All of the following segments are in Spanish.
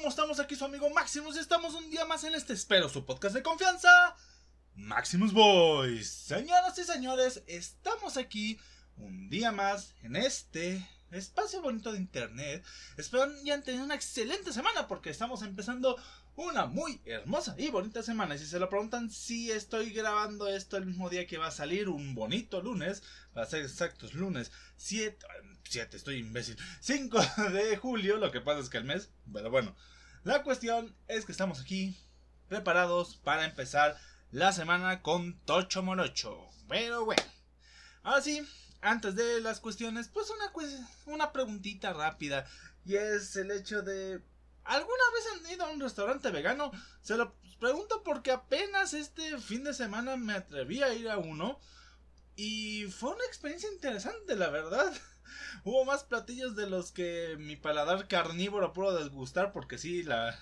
¿Cómo estamos aquí su amigo Maximus? Estamos un día más en este espero su podcast de confianza, Maximus Boys. Señoras y señores, estamos aquí un día más en este espacio bonito de internet. Espero que hayan tenido una excelente semana porque estamos empezando una muy hermosa y bonita semana. Y si se lo preguntan si estoy grabando esto el mismo día que va a salir, un bonito lunes, va a ser exactos lunes 7, 7, estoy imbécil, 5 de julio, lo que pasa es que el mes, pero bueno, la cuestión es que estamos aquí preparados para empezar la semana con Tocho Morocho. Pero bueno, ahora sí, antes de las cuestiones, pues una, una preguntita rápida. Y es el hecho de ¿Alguna vez han ido a un restaurante vegano? Se lo pregunto porque apenas este fin de semana me atreví a ir a uno. Y fue una experiencia interesante, la verdad. Hubo más platillos de los que mi paladar carnívoro pudo desgustar. Porque sí, la,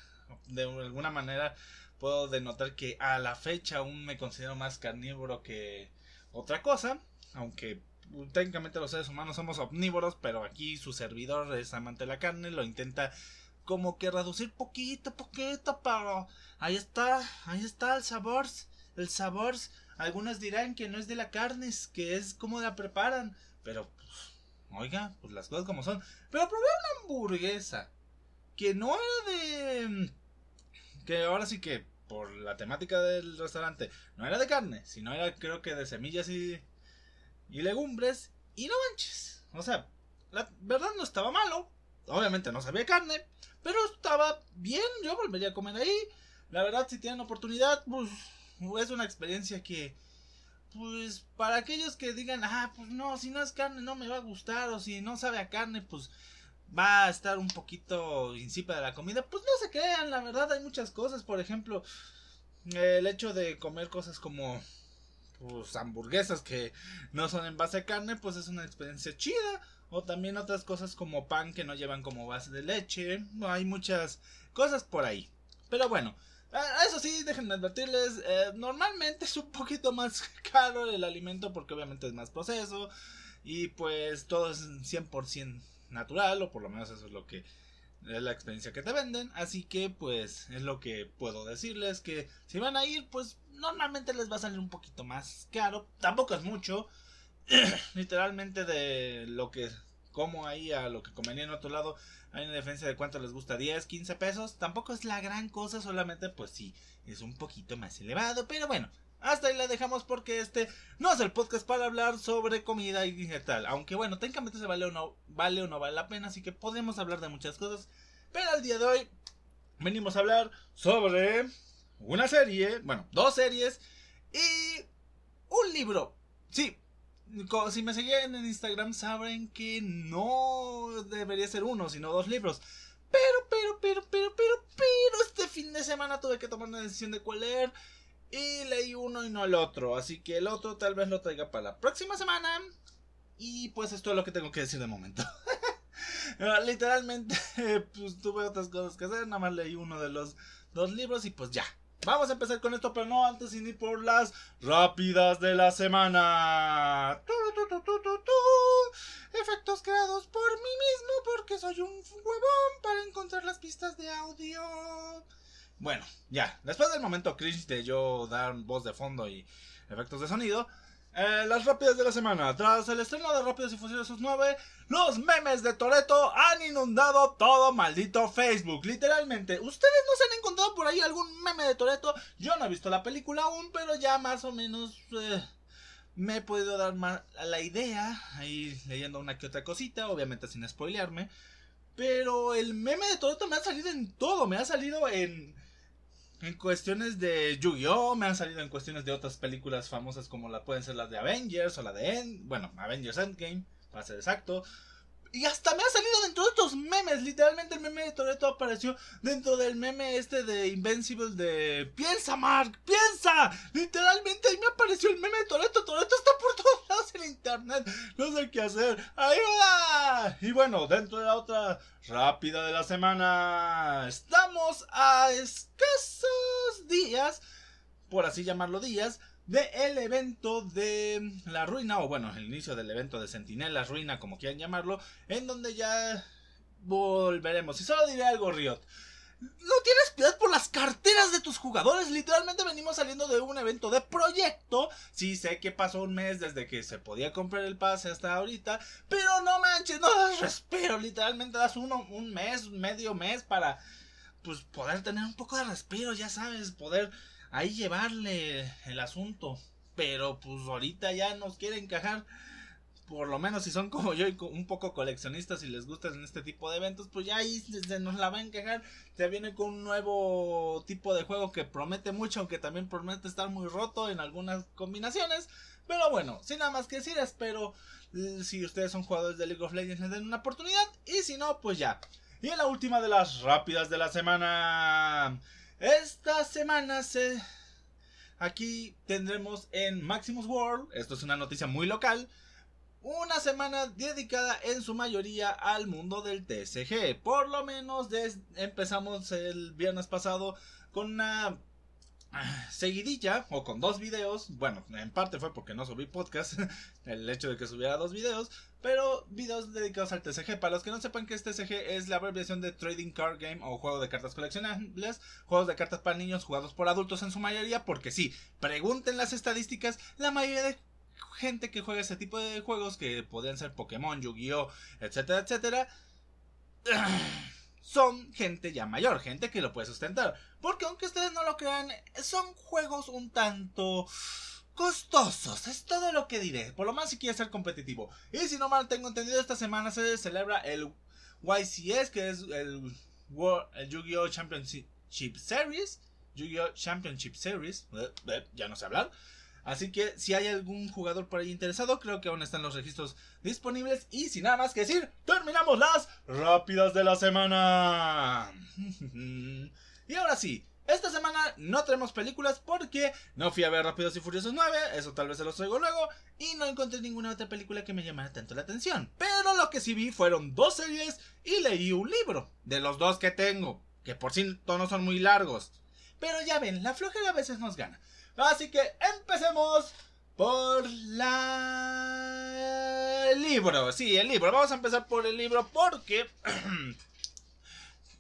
de alguna manera puedo denotar que a la fecha aún me considero más carnívoro que otra cosa. Aunque técnicamente los seres humanos somos omnívoros, pero aquí su servidor es amante de la carne, lo intenta como que reducir poquito, poquito, pero ahí está, ahí está el sabor, el sabor. Algunos dirán que no es de la carne, que es como la preparan, pero oiga, pues las cosas como son. Pero probé una hamburguesa que no era de que ahora sí que por la temática del restaurante no era de carne, sino era creo que de semillas y y legumbres y no manches. O sea, la verdad no estaba malo, obviamente no sabía carne, pero estaba bien, yo volvería a comer ahí. La verdad, si tienen oportunidad, pues es una experiencia que, pues para aquellos que digan, ah, pues no, si no es carne no me va a gustar, o si no sabe a carne, pues va a estar un poquito insípida la comida, pues no se crean, la verdad hay muchas cosas, por ejemplo, el hecho de comer cosas como pues hamburguesas que no son en base a carne, pues es una experiencia chida. O también otras cosas como pan que no llevan como base de leche. Hay muchas cosas por ahí. Pero bueno, eso sí, déjenme advertirles, eh, normalmente es un poquito más caro el alimento porque obviamente es más proceso y pues todo es 100% natural o por lo menos eso es lo que es la experiencia que te venden, así que pues es lo que puedo decirles que si van a ir pues normalmente les va a salir un poquito más caro, tampoco es mucho, literalmente de lo que como ahí a lo que comería en otro lado hay una diferencia de cuánto les gusta 10, 15 pesos, tampoco es la gran cosa, solamente pues sí, es un poquito más elevado, pero bueno, hasta ahí la dejamos porque este no es el podcast para hablar sobre comida y tal. Aunque bueno, técnicamente se vale o no vale o no vale la pena, así que podemos hablar de muchas cosas. Pero al día de hoy venimos a hablar sobre una serie, bueno, dos series y un libro. Sí, si me seguían en Instagram saben que no debería ser uno, sino dos libros. Pero, pero, pero, pero, pero, pero, este fin de semana tuve que tomar una decisión de cuál leer. Y leí uno y no el otro. Así que el otro tal vez lo traiga para la próxima semana. Y pues esto es lo que tengo que decir de momento. Literalmente, pues tuve otras cosas que hacer. Nada más leí uno de los dos libros y pues ya. Vamos a empezar con esto, pero no antes sin ir por las rápidas de la semana. Efectos creados por mí mismo porque soy un huevón para encontrar las pistas de audio. Bueno, ya, después del momento cringe de yo dar voz de fondo y efectos de sonido, eh, las rápidas de la semana. Tras el estreno de Rápidos y Furiosos 9, los memes de Toreto han inundado todo maldito Facebook. Literalmente, ¿ustedes no se han encontrado por ahí algún meme de Toreto? Yo no he visto la película aún, pero ya más o menos eh, me he podido dar más la idea. Ahí leyendo una que otra cosita, obviamente sin spoilearme. Pero el meme de Toreto me ha salido en todo. Me ha salido en en cuestiones de Yu-Gi-Oh! me han salido en cuestiones de otras películas famosas como la pueden ser las de Avengers o la de End, bueno, Avengers Endgame, para ser exacto. Y hasta me ha salido dentro de estos memes. Literalmente el meme de Toreto apareció dentro del meme este de Invincible de Piensa, Mark, piensa. Literalmente ahí me apareció el meme de Toreto. Toreto está por todos lados en internet. No sé qué hacer. ¡Ayuda! Y bueno, dentro de la otra rápida de la semana. Estamos a escasos días, por así llamarlo días, de el evento de la ruina, o bueno, el inicio del evento de Sentinela Ruina, como quieran llamarlo, en donde ya volveremos. Y solo diré algo, Riot. no tienes piedad por las carteras de tus jugadores. Literalmente venimos saliendo de un evento de proyecto. Sí, sé que pasó un mes desde que se podía comprar el pase hasta ahorita. Pero no manches, no das respiro. Literalmente das uno, un mes, medio mes para pues poder tener un poco de respiro, ya sabes, poder ahí llevarle el asunto. Pero pues ahorita ya nos quiere encajar por lo menos si son como yo y un poco coleccionistas y les gustan este tipo de eventos, pues ya ahí se nos la va a encajar. Se viene con un nuevo tipo de juego que promete mucho, aunque también promete estar muy roto en algunas combinaciones. Pero bueno, sin nada más que decir, espero si ustedes son jugadores de League of Legends les den una oportunidad. Y si no, pues ya. Y en la última de las rápidas de la semana. Esta semana se... Aquí tendremos en Maximus World, esto es una noticia muy local, una semana dedicada en su mayoría al mundo del TCG. Por lo menos empezamos el viernes pasado con una seguidilla o con dos videos. Bueno, en parte fue porque no subí podcast, el hecho de que subiera dos videos, pero videos dedicados al TCG. Para los que no sepan que es TCG es la abreviación de Trading Card Game o juego de cartas coleccionables, juegos de cartas para niños jugados por adultos en su mayoría, porque sí, pregunten las estadísticas, la mayoría de gente que juega ese tipo de juegos, que podrían ser Pokémon, Yu-Gi-Oh, etcétera, etcétera, son gente ya mayor, gente que lo puede sustentar. Porque aunque ustedes no lo crean, son juegos un tanto costosos. Es todo lo que diré. Por lo más si quiere ser competitivo. Y si no mal tengo entendido, esta semana se celebra el YCS, que es el, el Yu-Gi-Oh! Championship Series. Yu-Gi-Oh! Championship Series. Ya no sé hablar. Así que si hay algún jugador por ahí interesado, creo que aún están los registros disponibles. Y sin nada más que decir, terminamos las rápidas de la semana. y ahora sí, esta semana no tenemos películas porque no fui a ver Rápidos y Furiosos 9, eso tal vez se los traigo luego, y no encontré ninguna otra película que me llamara tanto la atención. Pero lo que sí vi fueron dos series y leí un libro, de los dos que tengo, que por sí no son muy largos. Pero ya ven, la flojera a veces nos gana. Así que empecemos por la... el libro. Sí, el libro. Vamos a empezar por el libro porque...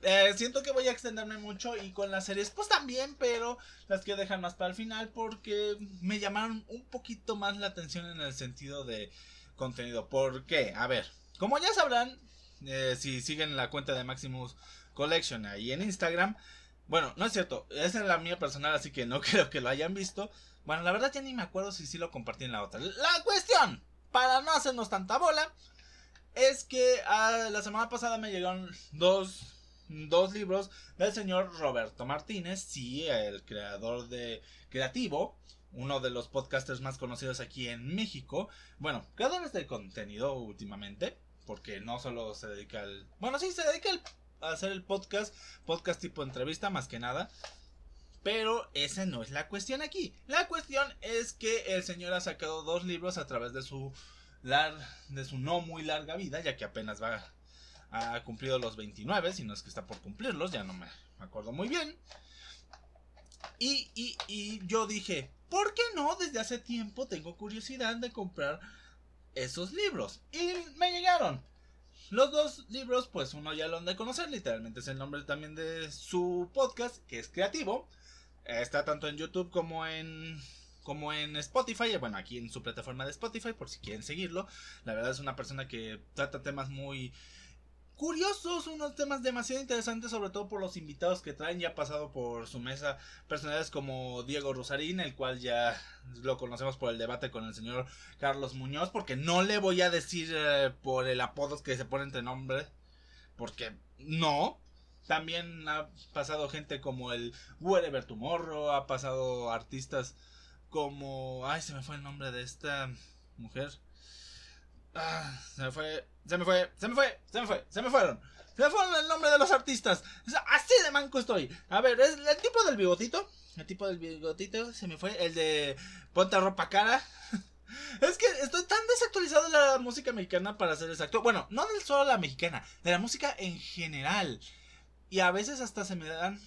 Eh, siento que voy a extenderme mucho y con las series pues también, pero las quiero dejar más para el final porque me llamaron un poquito más la atención en el sentido de contenido. ¿Por qué? A ver, como ya sabrán, eh, si siguen la cuenta de Maximus Collection ahí en Instagram, bueno, no es cierto, esa es la mía personal, así que no creo que lo hayan visto. Bueno, la verdad ya ni me acuerdo si sí lo compartí en la otra. La cuestión, para no hacernos tanta bola, es que ah, la semana pasada me llegaron dos, dos libros del señor Roberto Martínez, sí, el creador de Creativo, uno de los podcasters más conocidos aquí en México. Bueno, creadores de contenido últimamente, porque no solo se dedica al... Bueno, sí, se dedica al hacer el podcast, podcast tipo entrevista más que nada. Pero esa no es la cuestión aquí. La cuestión es que el señor ha sacado dos libros a través de su de su no muy larga vida, ya que apenas va ha cumplido los 29, si no es que está por cumplirlos, ya no me, acuerdo muy bien. Y, y, y yo dije, ¿por qué no? Desde hace tiempo tengo curiosidad de comprar esos libros. Y me llegaron. Los dos libros, pues uno ya lo han de conocer, literalmente es el nombre también de su podcast, que es creativo. Está tanto en YouTube como en como en Spotify, bueno, aquí en su plataforma de Spotify, por si quieren seguirlo. La verdad es una persona que trata temas muy curiosos, unos temas demasiado interesantes, sobre todo por los invitados que traen. Ya ha pasado por su mesa personalidades como Diego Rosarín, el cual ya lo conocemos por el debate con el señor Carlos Muñoz, porque no le voy a decir eh, por el apodo que se pone entre nombre, porque no. También ha pasado gente como el Wherever Tomorrow, ha pasado artistas como... Ay, se me fue el nombre de esta mujer. Ah, se me fue, se me fue, se me fue, se me fue, se me fueron. Se me fueron el nombre de los artistas. Así de manco estoy. A ver, es el tipo del bigotito. El tipo del bigotito se me fue. El de ponte ropa cara. Es que estoy tan desactualizado de la música mexicana para ser exacto. Bueno, no del solo la mexicana, de la música en general. Y a veces hasta se me dan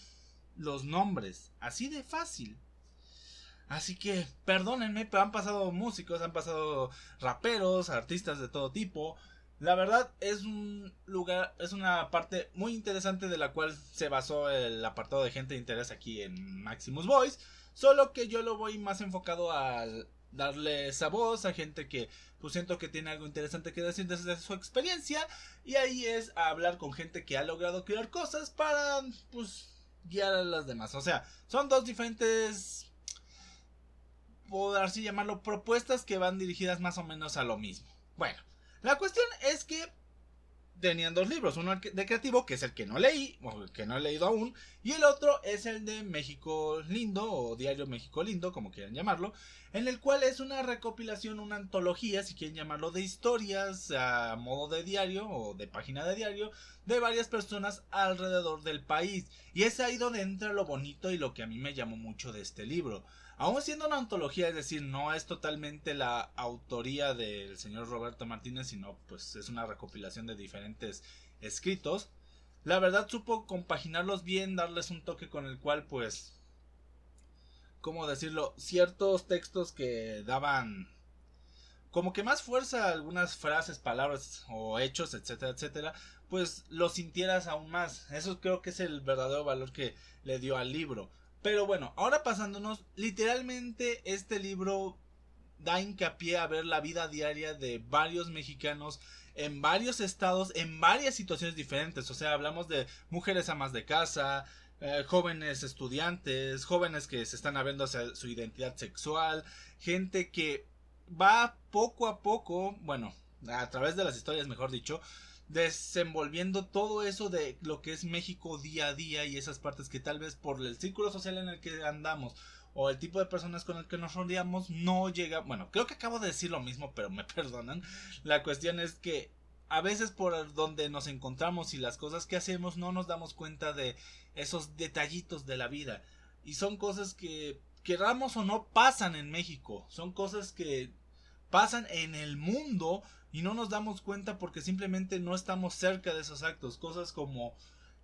los nombres. Así de fácil. Así que, perdónenme, pero han pasado músicos, han pasado raperos, artistas de todo tipo. La verdad es un lugar, es una parte muy interesante de la cual se basó el apartado de gente de interés aquí en Maximus Voice. Solo que yo lo voy más enfocado al darle esa voz a gente que pues siento que tiene algo interesante que decir desde su experiencia y ahí es a hablar con gente que ha logrado crear cosas para pues guiar a las demás. O sea, son dos diferentes por así llamarlo propuestas que van dirigidas más o menos a lo mismo. Bueno, la cuestión es que tenían dos libros, uno de creativo, que es el que no leí, o el que no he leído aún, y el otro es el de México Lindo, o Diario México Lindo, como quieran llamarlo, en el cual es una recopilación, una antología, si quieren llamarlo, de historias a modo de diario o de página de diario, de varias personas alrededor del país. Y es ahí donde entra lo bonito y lo que a mí me llamó mucho de este libro. Aún siendo una antología, es decir, no es totalmente la autoría del señor Roberto Martínez, sino pues es una recopilación de diferentes escritos. La verdad supo compaginarlos bien, darles un toque con el cual pues ¿cómo decirlo? Ciertos textos que daban como que más fuerza a algunas frases, palabras o hechos, etcétera, etcétera, pues lo sintieras aún más. Eso creo que es el verdadero valor que le dio al libro. Pero bueno, ahora pasándonos, literalmente este libro da hincapié a ver la vida diaria de varios mexicanos en varios estados, en varias situaciones diferentes. O sea, hablamos de mujeres amas de casa, eh, jóvenes estudiantes, jóvenes que se están abriendo hacia su identidad sexual, gente que va poco a poco, bueno, a través de las historias, mejor dicho, desenvolviendo todo eso de lo que es México día a día y esas partes que tal vez por el círculo social en el que andamos o el tipo de personas con el que nos rodeamos no llega, bueno, creo que acabo de decir lo mismo, pero me perdonan. La cuestión es que a veces por donde nos encontramos y las cosas que hacemos no nos damos cuenta de esos detallitos de la vida y son cosas que queramos o no pasan en México, son cosas que pasan en el mundo y no nos damos cuenta porque simplemente no estamos cerca de esos actos. Cosas como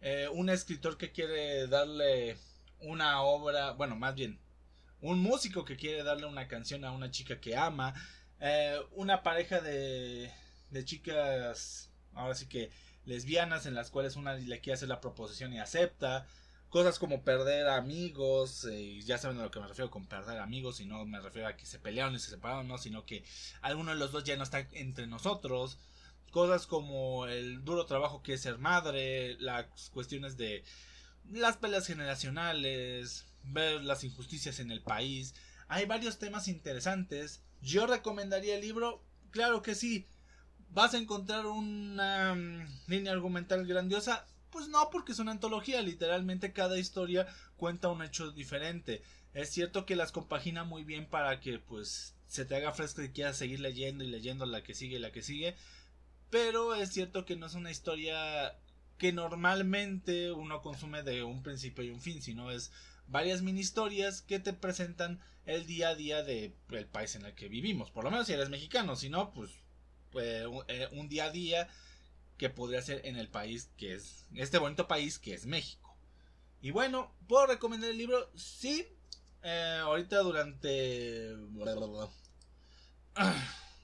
eh, un escritor que quiere darle una obra, bueno, más bien, un músico que quiere darle una canción a una chica que ama, eh, una pareja de, de chicas, ahora sí que lesbianas en las cuales una le quiere hacer la proposición y acepta, cosas como perder amigos, eh, ya saben a lo que me refiero con perder amigos, y no me refiero a que se pelearon y se separaron, no, sino que alguno de los dos ya no está entre nosotros, cosas como el duro trabajo que es ser madre, las cuestiones de las peleas generacionales, ver las injusticias en el país, hay varios temas interesantes, yo recomendaría el libro, claro que sí, vas a encontrar una mm, línea argumental grandiosa, pues no, porque es una antología, literalmente cada historia cuenta un hecho diferente. Es cierto que las compagina muy bien para que pues se te haga fresco y quieras seguir leyendo y leyendo la que sigue y la que sigue. Pero es cierto que no es una historia que normalmente uno consume de un principio y un fin, sino es varias mini historias que te presentan el día a día del país en el que vivimos. Por lo menos si eres mexicano, si no, pues, pues un día a día que podría ser en el país que es, este bonito país que es México. Y bueno, ¿puedo recomendar el libro? Sí. Eh, ahorita durante...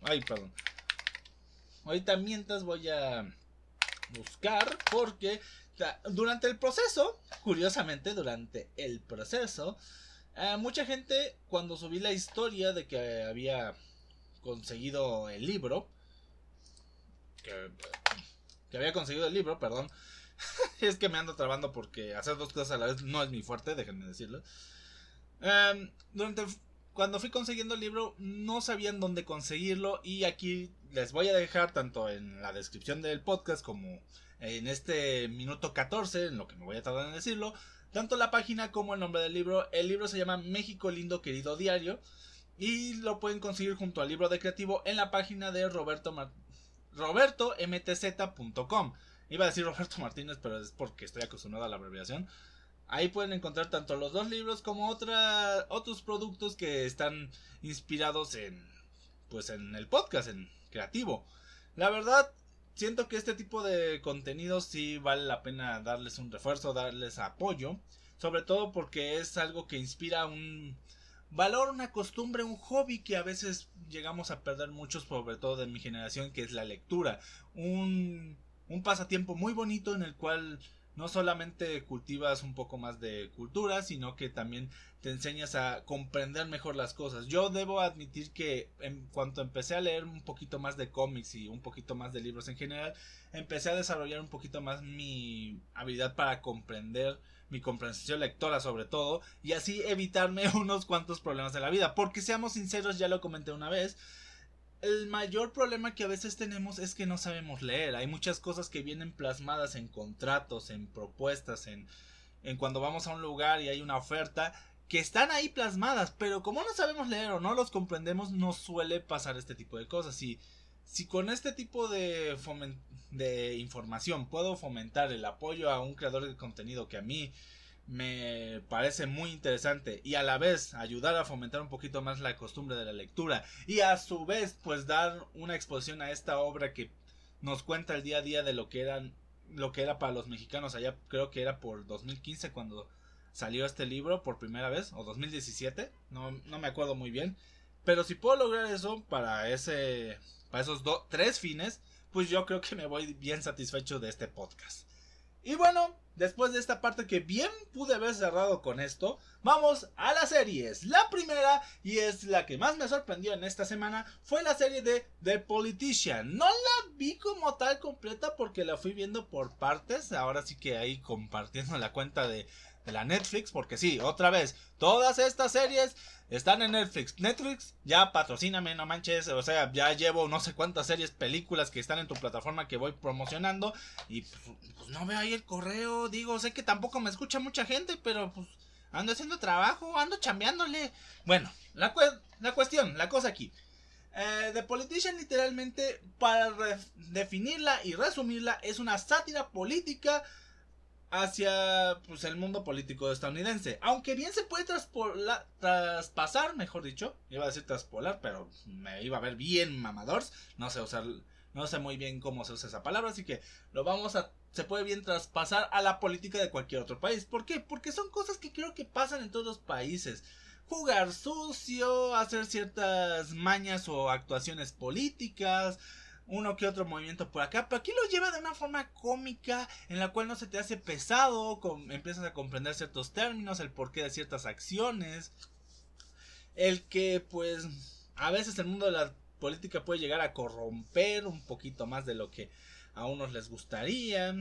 Ay, perdón. Ahorita mientras voy a buscar porque durante el proceso, curiosamente durante el proceso, eh, mucha gente cuando subí la historia de que había conseguido el libro, que que había conseguido el libro, perdón. es que me ando trabando porque hacer dos cosas a la vez no es mi fuerte, déjenme decirlo. Em, durante cuando fui consiguiendo el libro no sabían dónde conseguirlo y aquí les voy a dejar tanto en la descripción del podcast como en este minuto 14 en lo que me voy a tardar en decirlo tanto la página como el nombre del libro el libro se llama México lindo querido diario y lo pueden conseguir junto al libro de creativo en la página de Roberto robertomtz.com. Iba a decir Roberto Martínez, pero es porque estoy acostumbrado a la abreviación. Ahí pueden encontrar tanto los dos libros como otra, otros productos que están inspirados en, pues en el podcast, en creativo. La verdad, siento que este tipo de contenidos sí vale la pena darles un refuerzo, darles apoyo. Sobre todo porque es algo que inspira un valor, una costumbre, un hobby que a veces llegamos a perder muchos, sobre todo de mi generación, que es la lectura. Un, un pasatiempo muy bonito en el cual no solamente cultivas un poco más de cultura, sino que también te enseñas a comprender mejor las cosas. Yo debo admitir que en cuanto empecé a leer un poquito más de cómics y un poquito más de libros en general, empecé a desarrollar un poquito más mi habilidad para comprender, mi comprensión lectora sobre todo, y así evitarme unos cuantos problemas de la vida. Porque seamos sinceros, ya lo comenté una vez, el mayor problema que a veces tenemos es que no sabemos leer. Hay muchas cosas que vienen plasmadas en contratos, en propuestas, en, en cuando vamos a un lugar y hay una oferta que están ahí plasmadas, pero como no sabemos leer o no los comprendemos, nos suele pasar este tipo de cosas. Si con este tipo de, de información puedo fomentar el apoyo a un creador de contenido que a mí me parece muy interesante y a la vez ayudar a fomentar un poquito más la costumbre de la lectura y a su vez pues dar una exposición a esta obra que nos cuenta el día a día de lo que eran lo que era para los mexicanos allá creo que era por 2015 cuando salió este libro por primera vez o 2017 no, no me acuerdo muy bien pero si puedo lograr eso para ese para esos tres fines pues yo creo que me voy bien satisfecho de este podcast y bueno después de esta parte que bien pude haber cerrado con esto, vamos a las series. La primera, y es la que más me sorprendió en esta semana, fue la serie de The Politician. No la vi como tal completa porque la fui viendo por partes. Ahora sí que ahí compartiendo la cuenta de, de la Netflix, porque sí, otra vez, todas estas series están en Netflix. Netflix, ya patrocíname, no manches. O sea, ya llevo no sé cuántas series, películas que están en tu plataforma que voy promocionando. Y pues, pues, no veo ahí el correo. Digo, sé que tampoco me escucha mucha gente, pero pues ando haciendo trabajo, ando chambeándole. Bueno, la, la cuestión, la cosa aquí. Eh, The Politician literalmente, para definirla y resumirla, es una sátira política hacia pues, el mundo político estadounidense. Aunque bien se puede traspasar, mejor dicho, iba a decir traspolar, pero me iba a ver bien mamadors. No sé usar, no sé muy bien cómo se usa esa palabra, así que lo vamos a, se puede bien traspasar a la política de cualquier otro país. ¿Por qué? Porque son cosas que creo que pasan en todos los países. Jugar sucio, hacer ciertas mañas o actuaciones políticas, uno que otro movimiento por acá, pero aquí lo lleva de una forma cómica en la cual no se te hace pesado, empiezas a comprender ciertos términos, el porqué de ciertas acciones, el que pues a veces el mundo de la política puede llegar a corromper un poquito más de lo que a unos les gustaría.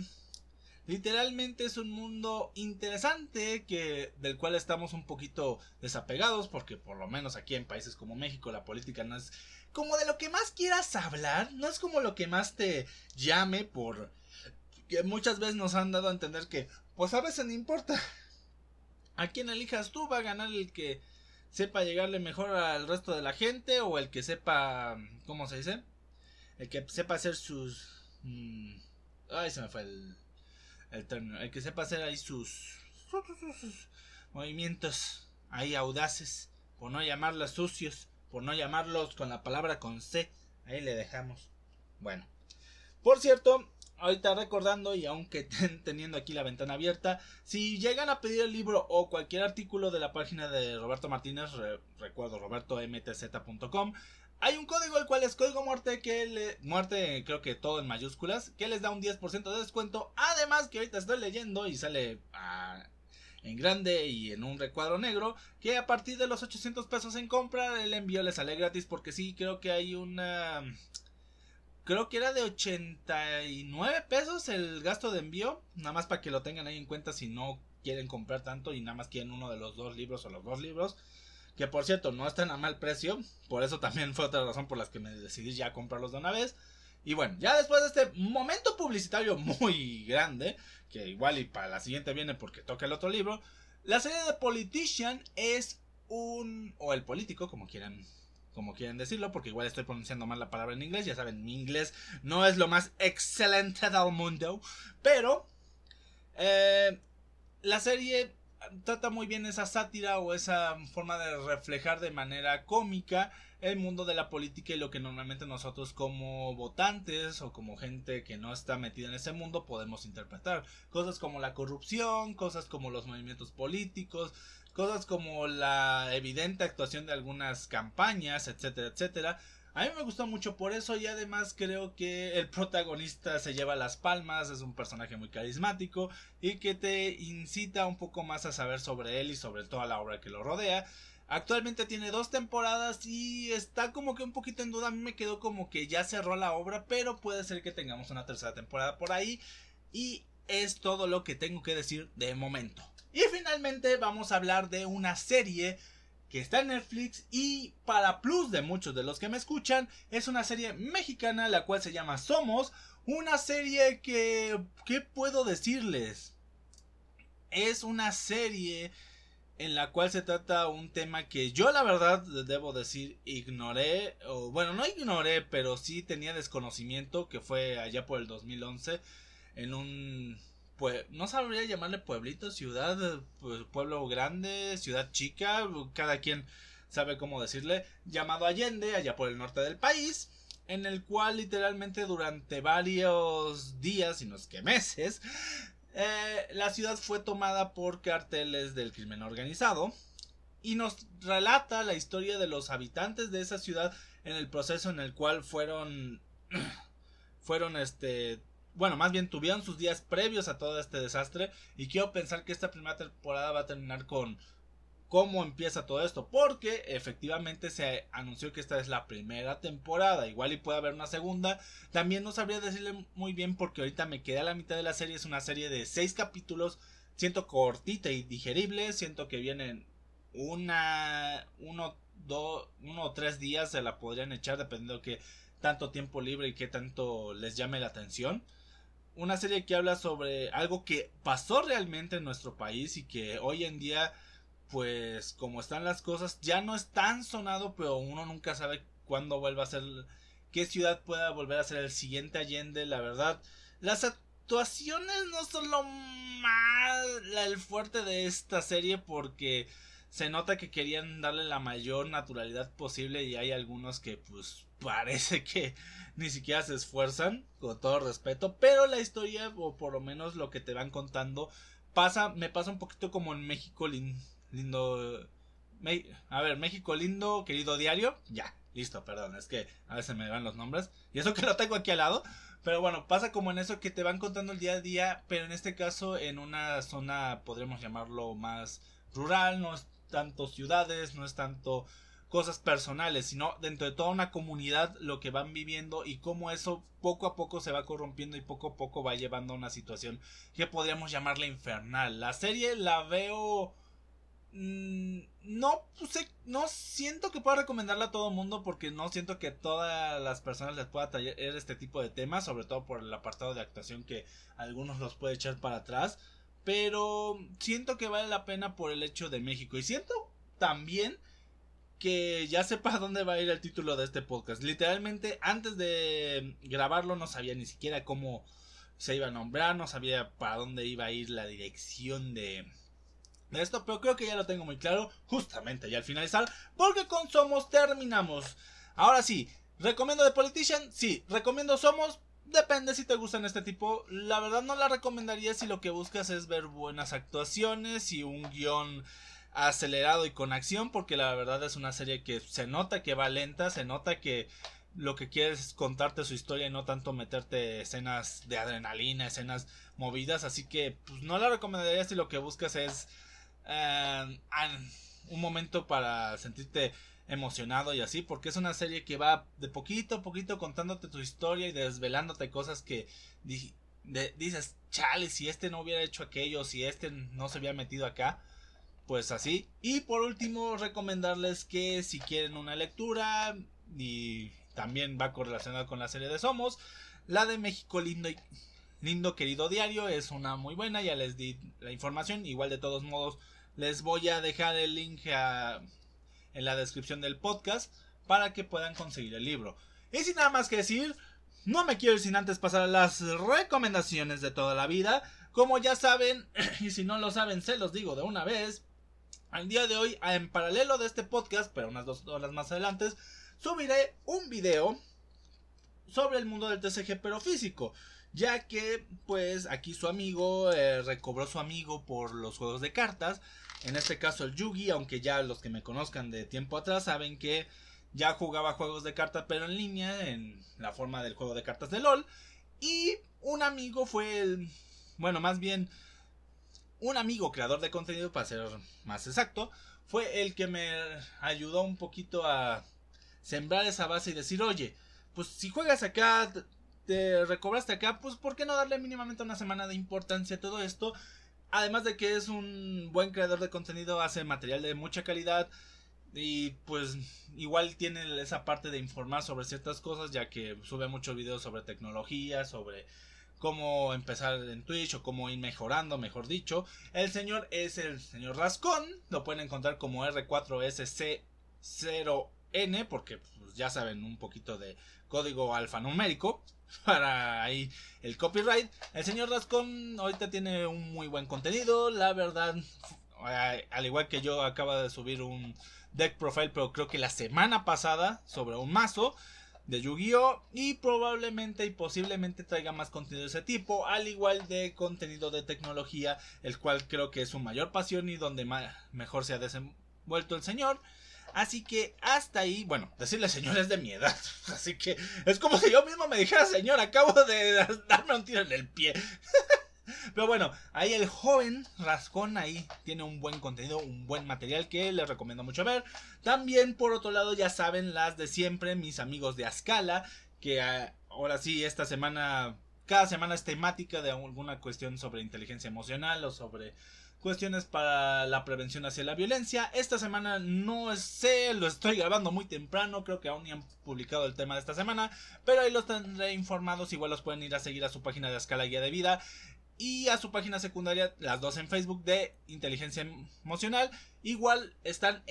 Literalmente es un mundo interesante que del cual estamos un poquito desapegados porque por lo menos aquí en países como México la política no es como de lo que más quieras hablar, no es como lo que más te llame por que muchas veces nos han dado a entender que pues a veces no importa a quién elijas tú va a ganar el que sepa llegarle mejor al resto de la gente o el que sepa ¿cómo se dice? el que sepa hacer sus mm, ay se me fue el el término, el que sepa hacer ahí sus, sus movimientos ahí audaces, por no llamarlos sucios, por no llamarlos con la palabra con C, ahí le dejamos. Bueno, por cierto, ahorita recordando y aunque teniendo aquí la ventana abierta, si llegan a pedir el libro o cualquier artículo de la página de Roberto Martínez, recuerdo robertomtz.com, hay un código el cual es código muerte que muerte creo que todo en mayúsculas que les da un 10% de descuento. Además que ahorita estoy leyendo y sale ah, en grande y en un recuadro negro que a partir de los 800 pesos en compra el envío les sale gratis porque sí creo que hay una creo que era de 89 pesos el gasto de envío nada más para que lo tengan ahí en cuenta si no quieren comprar tanto y nada más quieren uno de los dos libros o los dos libros que por cierto no están a mal precio, por eso también fue otra razón por las que me decidí ya comprarlos de una vez. Y bueno, ya después de este momento publicitario muy grande, que igual y para la siguiente viene porque toca el otro libro, la serie de Politician es un o el político, como quieran como quieran decirlo, porque igual estoy pronunciando mal la palabra en inglés, ya saben, mi inglés no es lo más excelente del mundo, pero eh, la serie trata muy bien esa sátira o esa forma de reflejar de manera cómica el mundo de la política y lo que normalmente nosotros como votantes o como gente que no está metida en ese mundo podemos interpretar. Cosas como la corrupción, cosas como los movimientos políticos, cosas como la evidente actuación de algunas campañas, etcétera, etcétera. A mí me gustó mucho por eso y además creo que el protagonista se lleva las palmas, es un personaje muy carismático y que te incita un poco más a saber sobre él y sobre toda la obra que lo rodea. Actualmente tiene dos temporadas y está como que un poquito en duda. A mí me quedó como que ya cerró la obra, pero puede ser que tengamos una tercera temporada por ahí. Y es todo lo que tengo que decir de momento. Y finalmente vamos a hablar de una serie que está en Netflix y para plus de muchos de los que me escuchan es una serie mexicana la cual se llama Somos, una serie que ¿qué puedo decirles? Es una serie en la cual se trata un tema que yo la verdad debo decir ignoré o bueno, no ignoré, pero sí tenía desconocimiento que fue allá por el 2011 en un pues no sabría llamarle pueblito, ciudad, pues, pueblo grande, ciudad chica, cada quien sabe cómo decirle, llamado Allende, allá por el norte del país, en el cual literalmente durante varios días, y no es que meses, eh, la ciudad fue tomada por carteles del crimen organizado y nos relata la historia de los habitantes de esa ciudad en el proceso en el cual fueron fueron este bueno, más bien tuvieron sus días previos a todo este desastre y quiero pensar que esta primera temporada va a terminar con cómo empieza todo esto, porque efectivamente se anunció que esta es la primera temporada, igual y puede haber una segunda, también no sabría decirle muy bien porque ahorita me quedé a la mitad de la serie, es una serie de seis capítulos, siento cortita y digerible, siento que vienen una, uno, dos, uno o tres días se la podrían echar dependiendo de que tanto tiempo libre y qué tanto les llame la atención. Una serie que habla sobre algo que pasó realmente en nuestro país y que hoy en día, pues como están las cosas, ya no es tan sonado, pero uno nunca sabe cuándo vuelva a ser, qué ciudad pueda volver a ser el siguiente Allende, la verdad. Las actuaciones no son lo más, el fuerte de esta serie porque se nota que querían darle la mayor naturalidad posible y hay algunos que pues parece que ni siquiera se esfuerzan, con todo respeto, pero la historia, o por lo menos lo que te van contando, pasa, me pasa un poquito como en México lindo, a ver, México lindo, querido diario, ya, listo, perdón, es que a veces me van los nombres, y eso que lo tengo aquí al lado, pero bueno, pasa como en eso que te van contando el día a día, pero en este caso en una zona, podríamos llamarlo más rural, no es tanto ciudades, no es tanto cosas personales, sino dentro de toda una comunidad lo que van viviendo y cómo eso poco a poco se va corrompiendo y poco a poco va llevando a una situación que podríamos llamarla infernal. La serie la veo... Mm, no, pues, no siento que pueda recomendarla a todo el mundo porque no siento que todas las personas les pueda traer este tipo de temas, sobre todo por el apartado de actuación que algunos los puede echar para atrás. Pero siento que vale la pena por el hecho de México. Y siento también que ya sepa dónde va a ir el título de este podcast. Literalmente, antes de grabarlo, no sabía ni siquiera cómo se iba a nombrar, no sabía para dónde iba a ir la dirección de, de esto, pero creo que ya lo tengo muy claro, justamente ya al finalizar, porque con Somos terminamos. Ahora sí, ¿recomiendo The Politician? Sí, recomiendo Somos. Depende si te gustan este tipo. La verdad no la recomendaría si lo que buscas es ver buenas actuaciones y un guion acelerado y con acción porque la verdad es una serie que se nota que va lenta, se nota que lo que quieres es contarte su historia y no tanto meterte escenas de adrenalina, escenas movidas, así que pues, no la recomendaría si lo que buscas es eh, un momento para sentirte emocionado y así, porque es una serie que va de poquito a poquito contándote tu historia y desvelándote cosas que dices, chale, si este no hubiera hecho aquello, si este no se había metido acá, pues así. Y por último, recomendarles que si quieren una lectura, y también va correlacionada con la serie de Somos, la de México Lindo y Lindo Querido Diario es una muy buena, ya les di la información, igual de todos modos les voy a dejar el link en la descripción del podcast para que puedan conseguir el libro. Y sin nada más que decir, no me quiero ir sin antes pasar a las recomendaciones de toda la vida. Como ya saben, y si no lo saben, se los digo de una vez. Al día de hoy, en paralelo de este podcast, pero unas dos horas más adelante, subiré un video sobre el mundo del TCG pero físico. Ya que pues aquí su amigo eh, recobró su amigo por los juegos de cartas. En este caso el Yugi, aunque ya los que me conozcan de tiempo atrás saben que ya jugaba juegos de cartas pero en línea en la forma del juego de cartas de LOL. Y un amigo fue el... Bueno, más bien un amigo creador de contenido para ser más exacto. Fue el que me ayudó un poquito a sembrar esa base y decir, oye, pues si juegas acá, te recobraste acá, pues ¿por qué no darle mínimamente una semana de importancia a todo esto? Además de que es un buen creador de contenido, hace material de mucha calidad y pues igual tiene esa parte de informar sobre ciertas cosas, ya que sube muchos videos sobre tecnología, sobre cómo empezar en Twitch o cómo ir mejorando, mejor dicho. El señor es el señor Rascón, lo pueden encontrar como R4SC0N, porque pues, ya saben un poquito de código alfanumérico para ahí el copyright. El señor Rascón ahorita tiene un muy buen contenido, la verdad, al igual que yo acaba de subir un deck profile, pero creo que la semana pasada sobre un mazo de Yu-Gi-Oh! Y probablemente y posiblemente traiga más contenido de ese tipo, al igual de contenido de tecnología, el cual creo que es su mayor pasión y donde mejor se ha desenvuelto el señor. Así que hasta ahí, bueno, decirle señor es de mi edad. Así que es como si yo mismo me dijera señor, acabo de darme un tiro en el pie. Pero bueno, ahí el joven Rascón ahí tiene un buen contenido, un buen material que les recomiendo mucho ver. También por otro lado ya saben las de siempre, mis amigos de Ascala, que ah, ahora sí esta semana, cada semana es temática de alguna cuestión sobre inteligencia emocional o sobre cuestiones para la prevención hacia la violencia. Esta semana no sé, lo estoy grabando muy temprano, creo que aún ni han publicado el tema de esta semana, pero ahí los tendré informados, igual los pueden ir a seguir a su página de Escala Guía de Vida y a su página secundaria, las dos en Facebook de inteligencia emocional. Igual están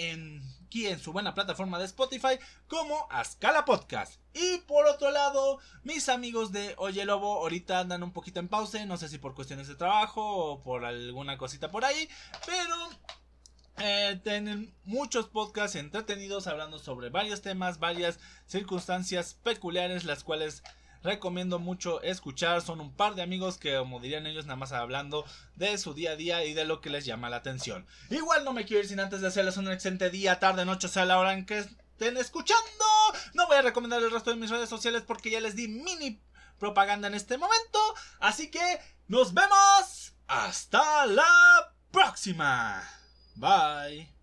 aquí en su buena plataforma de Spotify como Ascala Podcast. Y por otro lado, mis amigos de Oye Lobo ahorita andan un poquito en pausa, no sé si por cuestiones de trabajo o por alguna cosita por ahí, pero eh, tienen muchos podcasts entretenidos hablando sobre varios temas, varias circunstancias peculiares, las cuales recomiendo mucho escuchar. Son un par de amigos que, como dirían ellos, nada más hablando de su día a día y de lo que les llama la atención. Igual no me quiero ir sin antes de hacerles un excelente día, tarde, noche, sea la hora en que estén escuchando. No voy a recomendar el resto de mis redes sociales porque ya les di mini propaganda en este momento. Así que nos vemos. Hasta la próxima. Bye.